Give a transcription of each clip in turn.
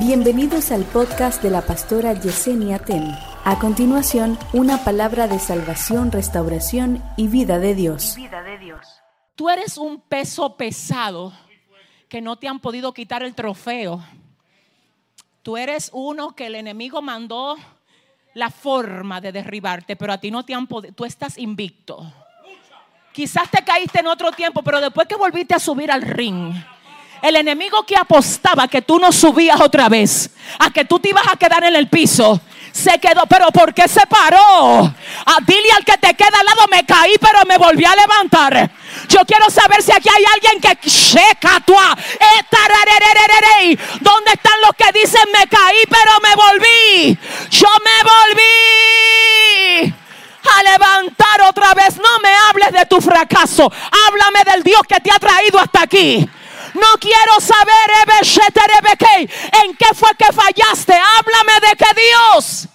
Bienvenidos al podcast de la pastora Yesenia Ten. A continuación, una palabra de salvación, restauración y vida de Dios. vida de Dios. Tú eres un peso pesado que no te han podido quitar el trofeo. Tú eres uno que el enemigo mandó la forma de derribarte, pero a ti no te han podido, tú estás invicto. Quizás te caíste en otro tiempo, pero después que volviste a subir al ring, el enemigo que apostaba que tú no subías otra vez, a que tú te ibas a quedar en el piso, se quedó. Pero ¿por qué se paró? Ah, dile al que te queda al lado, me caí, pero me volví a levantar. Yo quiero saber si aquí hay alguien que checa tú. ¿Dónde están los que dicen me caí, pero me volví? Yo me volví a levantar otra vez. No me hables de tu fracaso. Háblame del Dios que te ha traído hasta aquí. No quiero saber en qué fue que fallaste. Háblame de que Dios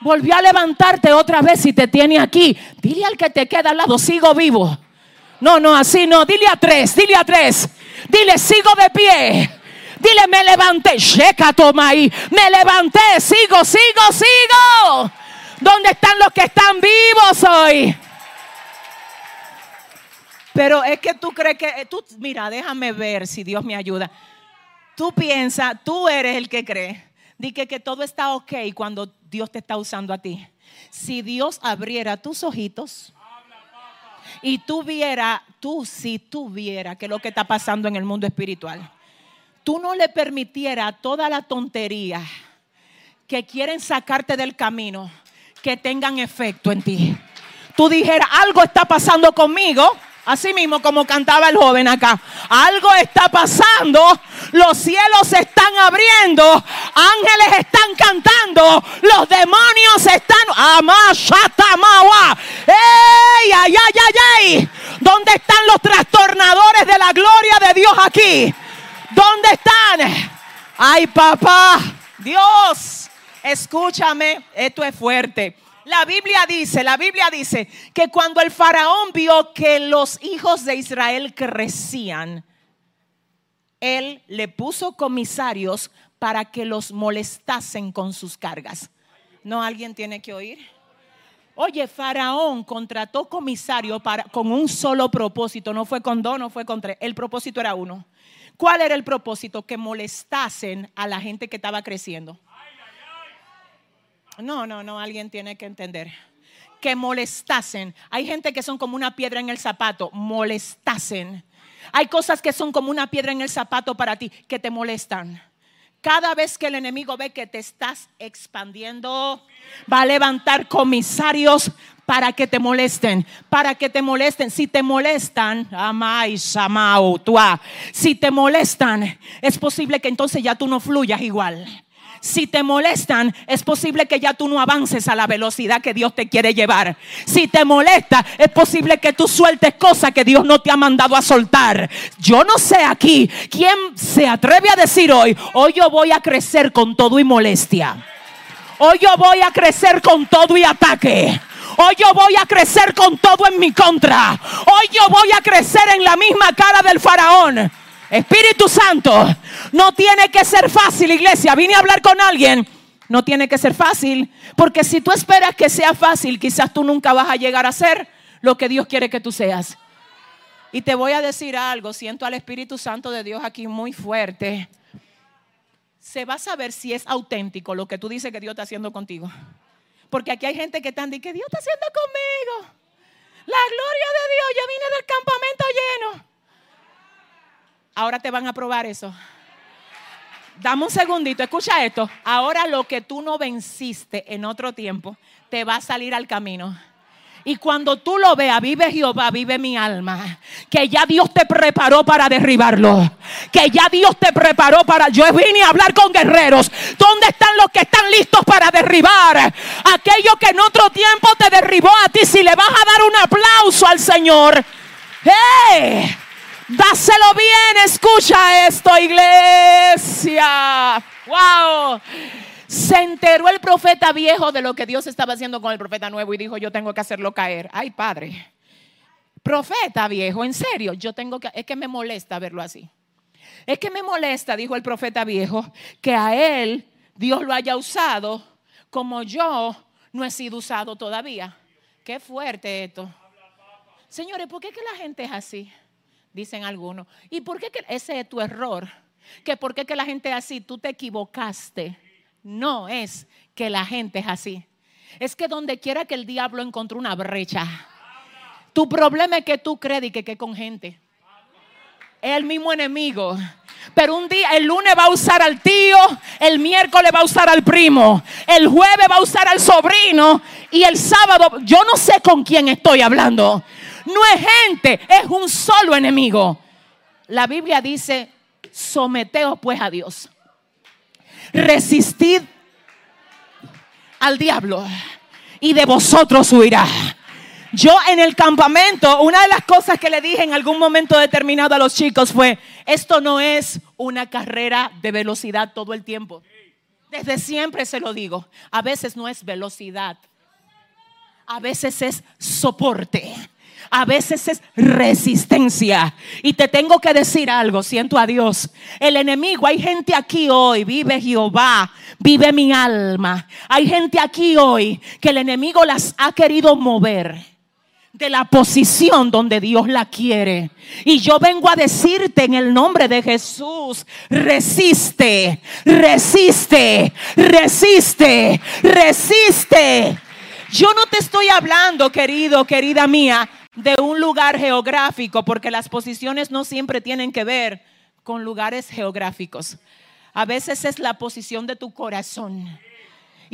volvió a levantarte otra vez y te tiene aquí. Dile al que te queda al lado, sigo vivo. No, no, así no. Dile a tres, dile a tres. Dile, sigo de pie. Dile, me levanté. Checa, toma ahí. Me levanté, sigo, sigo, sigo. ¿Dónde están los que están vivos hoy? Pero es que tú crees que, tú, mira, déjame ver si Dios me ayuda. Tú piensas, tú eres el que cree. Dije que todo está ok cuando Dios te está usando a ti. Si Dios abriera tus ojitos y tú viera, tú si tú viera que lo que está pasando en el mundo espiritual, tú no le permitiera toda la tontería que quieren sacarte del camino que tengan efecto en ti. Tú dijeras, algo está pasando conmigo Así mismo como cantaba el joven acá. Algo está pasando. Los cielos se están abriendo. Ángeles están cantando. Los demonios están. ¡Ey, ay, ay, ay, ay! ¿Dónde están los trastornadores de la gloria de Dios aquí? ¿Dónde están? Ay, papá. Dios, escúchame. Esto es fuerte. La Biblia dice, la Biblia dice que cuando el faraón vio que los hijos de Israel crecían, él le puso comisarios para que los molestasen con sus cargas. ¿No alguien tiene que oír? Oye, Faraón contrató comisario para, con un solo propósito, no fue con dos, no fue con tres, el propósito era uno. ¿Cuál era el propósito? Que molestasen a la gente que estaba creciendo. No, no, no, alguien tiene que entender. Que molestasen. Hay gente que son como una piedra en el zapato, molestasen. Hay cosas que son como una piedra en el zapato para ti, que te molestan. Cada vez que el enemigo ve que te estás expandiendo, va a levantar comisarios para que te molesten, para que te molesten. Si te molestan, si te molestan, es posible que entonces ya tú no fluyas igual si te molestan, es posible que ya tú no avances a la velocidad que Dios te quiere llevar. Si te molesta, es posible que tú sueltes cosas que Dios no te ha mandado a soltar. Yo no sé aquí quién se atreve a decir hoy, hoy yo voy a crecer con todo y molestia. Hoy yo voy a crecer con todo y ataque. Hoy yo voy a crecer con todo en mi contra. Hoy yo voy a crecer en la misma cara del faraón. Espíritu Santo, no tiene que ser fácil, iglesia. Vine a hablar con alguien. No tiene que ser fácil, porque si tú esperas que sea fácil, quizás tú nunca vas a llegar a ser lo que Dios quiere que tú seas. Y te voy a decir algo, siento al Espíritu Santo de Dios aquí muy fuerte. Se va a saber si es auténtico lo que tú dices que Dios está haciendo contigo. Porque aquí hay gente que está diciendo que Dios está haciendo conmigo. La gloria de Dios, ya vine del campamento lleno. Ahora te van a probar eso. Dame un segundito, escucha esto. Ahora lo que tú no venciste en otro tiempo, te va a salir al camino. Y cuando tú lo veas, vive Jehová, vive mi alma. Que ya Dios te preparó para derribarlo. Que ya Dios te preparó para... Yo vine a hablar con guerreros. ¿Dónde están los que están listos para derribar? Aquello que en otro tiempo te derribó a ti. Si le vas a dar un aplauso al Señor. ¡Hey! Dáselo bien, escucha esto, iglesia. Wow. Se enteró el profeta viejo de lo que Dios estaba haciendo con el profeta nuevo y dijo, yo tengo que hacerlo caer. Ay, padre. Profeta viejo, en serio, yo tengo que, es que me molesta verlo así. Es que me molesta, dijo el profeta viejo, que a él Dios lo haya usado como yo no he sido usado todavía. Qué fuerte esto. Señores, ¿por qué que la gente es así? Dicen algunos. ¿Y por qué que ese es tu error? Que por qué que la gente es así, tú te equivocaste. No es que la gente es así. Es que donde quiera que el diablo encontró una brecha. Tu problema es que tú crees que, que con gente. Es el mismo enemigo. Pero un día, el lunes va a usar al tío, el miércoles va a usar al primo, el jueves va a usar al sobrino y el sábado, yo no sé con quién estoy hablando. No es gente, es un solo enemigo. La Biblia dice, someteos pues a Dios. Resistid al diablo y de vosotros huirá. Yo en el campamento, una de las cosas que le dije en algún momento determinado a los chicos fue, esto no es una carrera de velocidad todo el tiempo. Desde siempre se lo digo, a veces no es velocidad, a veces es soporte. A veces es resistencia. Y te tengo que decir algo, siento a Dios. El enemigo, hay gente aquí hoy, vive Jehová, vive mi alma. Hay gente aquí hoy que el enemigo las ha querido mover de la posición donde Dios la quiere. Y yo vengo a decirte en el nombre de Jesús, resiste, resiste, resiste, resiste. Yo no te estoy hablando, querido, querida mía, de un lugar geográfico, porque las posiciones no siempre tienen que ver con lugares geográficos. A veces es la posición de tu corazón.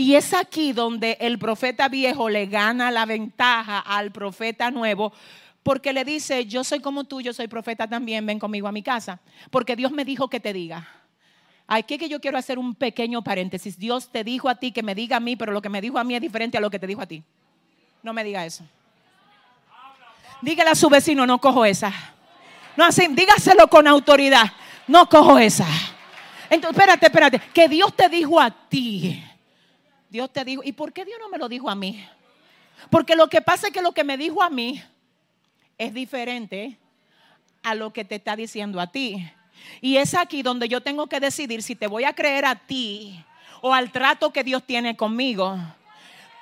Y es aquí donde el profeta viejo le gana la ventaja al profeta nuevo, porque le dice, yo soy como tú, yo soy profeta también, ven conmigo a mi casa, porque Dios me dijo que te diga. Aquí que yo quiero hacer un pequeño paréntesis. Dios te dijo a ti que me diga a mí, pero lo que me dijo a mí es diferente a lo que te dijo a ti. No me diga eso. Dígale a su vecino, no cojo esa. No así, dígaselo con autoridad. No cojo esa. Entonces, espérate, espérate. Que Dios te dijo a ti. Dios te dijo, ¿y por qué Dios no me lo dijo a mí? Porque lo que pasa es que lo que me dijo a mí es diferente a lo que te está diciendo a ti. Y es aquí donde yo tengo que decidir si te voy a creer a ti o al trato que Dios tiene conmigo.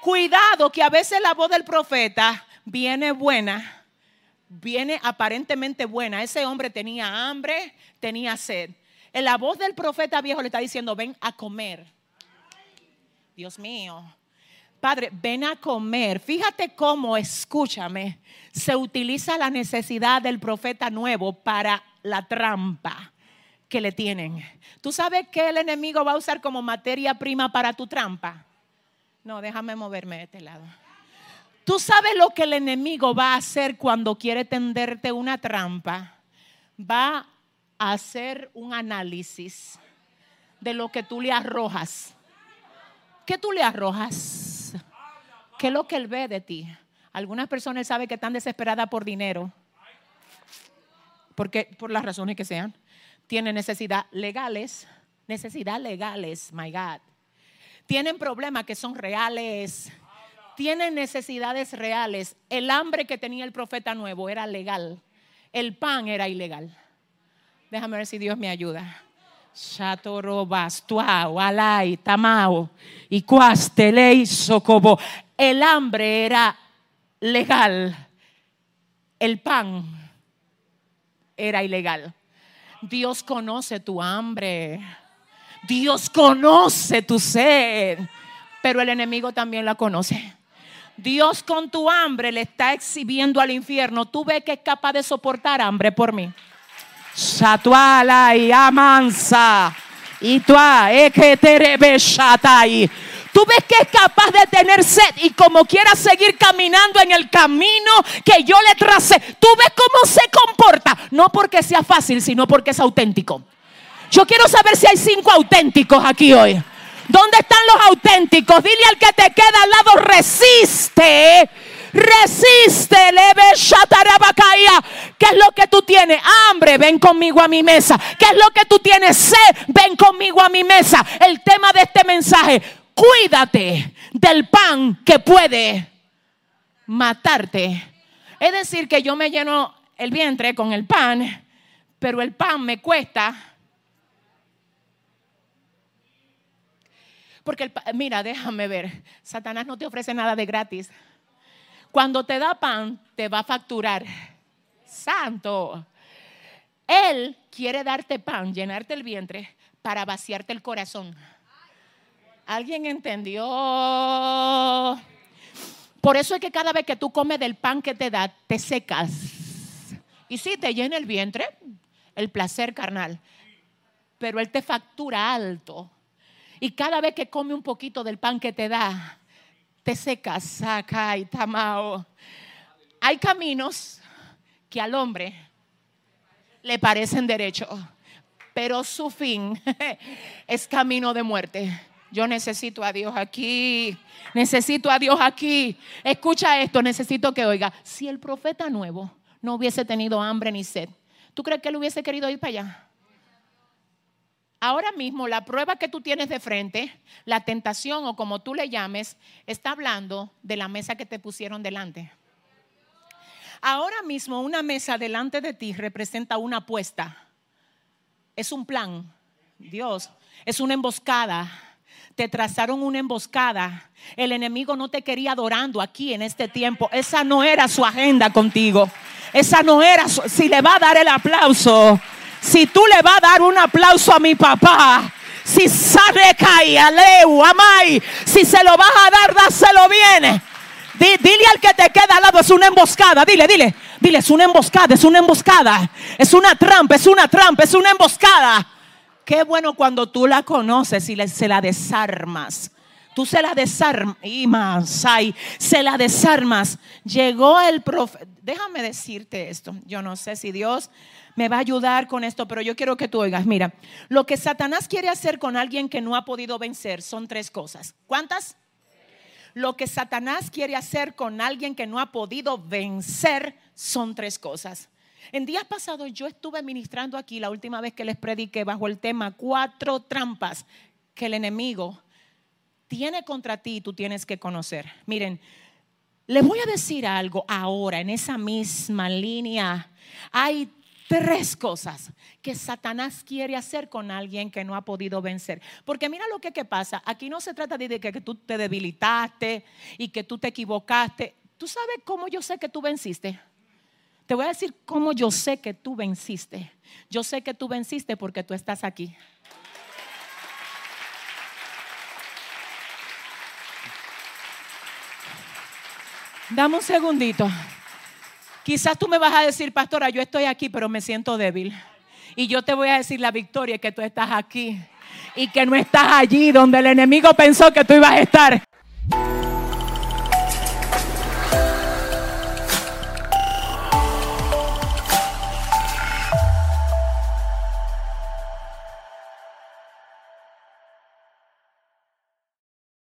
Cuidado que a veces la voz del profeta viene buena, viene aparentemente buena. Ese hombre tenía hambre, tenía sed. En la voz del profeta viejo le está diciendo, ven a comer. Dios mío. Padre, ven a comer. Fíjate cómo, escúchame, se utiliza la necesidad del profeta nuevo para la trampa que le tienen. ¿Tú sabes qué el enemigo va a usar como materia prima para tu trampa? No, déjame moverme de este lado. Tú sabes lo que el enemigo va a hacer cuando quiere tenderte una trampa. Va a hacer un análisis de lo que tú le arrojas. ¿Qué tú le arrojas? ¿Qué es lo que él ve de ti? Algunas personas saben que están desesperadas por dinero. Porque, por las razones que sean. Tienen necesidad legales. Necesidad legales, my God. Tienen problemas que son reales tienen necesidades reales. El hambre que tenía el profeta nuevo era legal. El pan era ilegal. Déjame ver si Dios me ayuda. Y socobo. El hambre era legal. El pan era ilegal. Dios conoce tu hambre. Dios conoce tu sed. Pero el enemigo también la conoce. Dios con tu hambre le está exhibiendo al infierno. Tú ves que es capaz de soportar hambre por mí. Shatuala y amansa. Y tú te Tú ves que es capaz de tener sed y como quiera seguir caminando en el camino que yo le tracé. Tú ves cómo se comporta. No porque sea fácil, sino porque es auténtico. Yo quiero saber si hay cinco auténticos aquí hoy. ¿Dónde están los auténticos? Dile al que te queda al lado, resiste. Resiste, leve shatarabakaya. ¿Qué es lo que tú tienes? Hambre, ven conmigo a mi mesa. ¿Qué es lo que tú tienes? Sed, ven conmigo a mi mesa. El tema de este mensaje, cuídate del pan que puede matarte. Es decir, que yo me lleno el vientre con el pan, pero el pan me cuesta. Porque, el, mira, déjame ver, Satanás no te ofrece nada de gratis. Cuando te da pan, te va a facturar. Santo. Él quiere darte pan, llenarte el vientre para vaciarte el corazón. ¿Alguien entendió? Por eso es que cada vez que tú comes del pan que te da, te secas. Y sí, te llena el vientre, el placer carnal. Pero Él te factura alto. Y cada vez que come un poquito del pan que te da, saca y tamao. Hay caminos que al hombre le parecen derechos, pero su fin es camino de muerte. Yo necesito a Dios aquí, necesito a Dios aquí. Escucha esto, necesito que oiga. Si el profeta nuevo no hubiese tenido hambre ni sed, ¿tú crees que él hubiese querido ir para allá? Ahora mismo la prueba que tú tienes de frente, la tentación o como tú le llames, está hablando de la mesa que te pusieron delante. Ahora mismo una mesa delante de ti representa una apuesta. Es un plan. Dios, es una emboscada. Te trazaron una emboscada. El enemigo no te quería adorando aquí en este tiempo. Esa no era su agenda contigo. Esa no era su... Si le va a dar el aplauso, si tú le vas a dar un aplauso a mi papá, si cae, aleu, amai, si se lo vas a dar, dáselo bien. Di- dile al que te queda al lado, es una emboscada. Dile, dile, dile, es una emboscada, es una emboscada. Es una trampa, es una trampa, es una emboscada. Qué bueno cuando tú la conoces y le- se la desarmas. Tú se la desarmas, ay, se la desarmas. Llegó el profeta. Déjame decirte esto. Yo no sé si Dios me va a ayudar con esto, pero yo quiero que tú oigas. Mira, lo que Satanás quiere hacer con alguien que no ha podido vencer son tres cosas. ¿Cuántas? Lo que Satanás quiere hacer con alguien que no ha podido vencer son tres cosas. En días pasados yo estuve ministrando aquí la última vez que les prediqué bajo el tema cuatro trampas que el enemigo tiene contra ti y tú tienes que conocer. Miren, les voy a decir algo ahora en esa misma línea. Hay tres cosas que Satanás quiere hacer con alguien que no ha podido vencer. Porque mira lo que, pasa. Aquí no se trata de de que, que tú te debilitaste y que tú te equivocaste. ¿Tú sabes cómo yo sé que tú venciste? Te voy a decir cómo yo sé que tú venciste. Yo sé que tú venciste porque tú estás aquí. Dame un segundito. Quizás tú me vas a decir, pastora, yo estoy aquí, pero me siento débil. Y yo te voy a decir la victoria que tú estás aquí y que no estás allí donde el enemigo pensó que tú ibas a estar.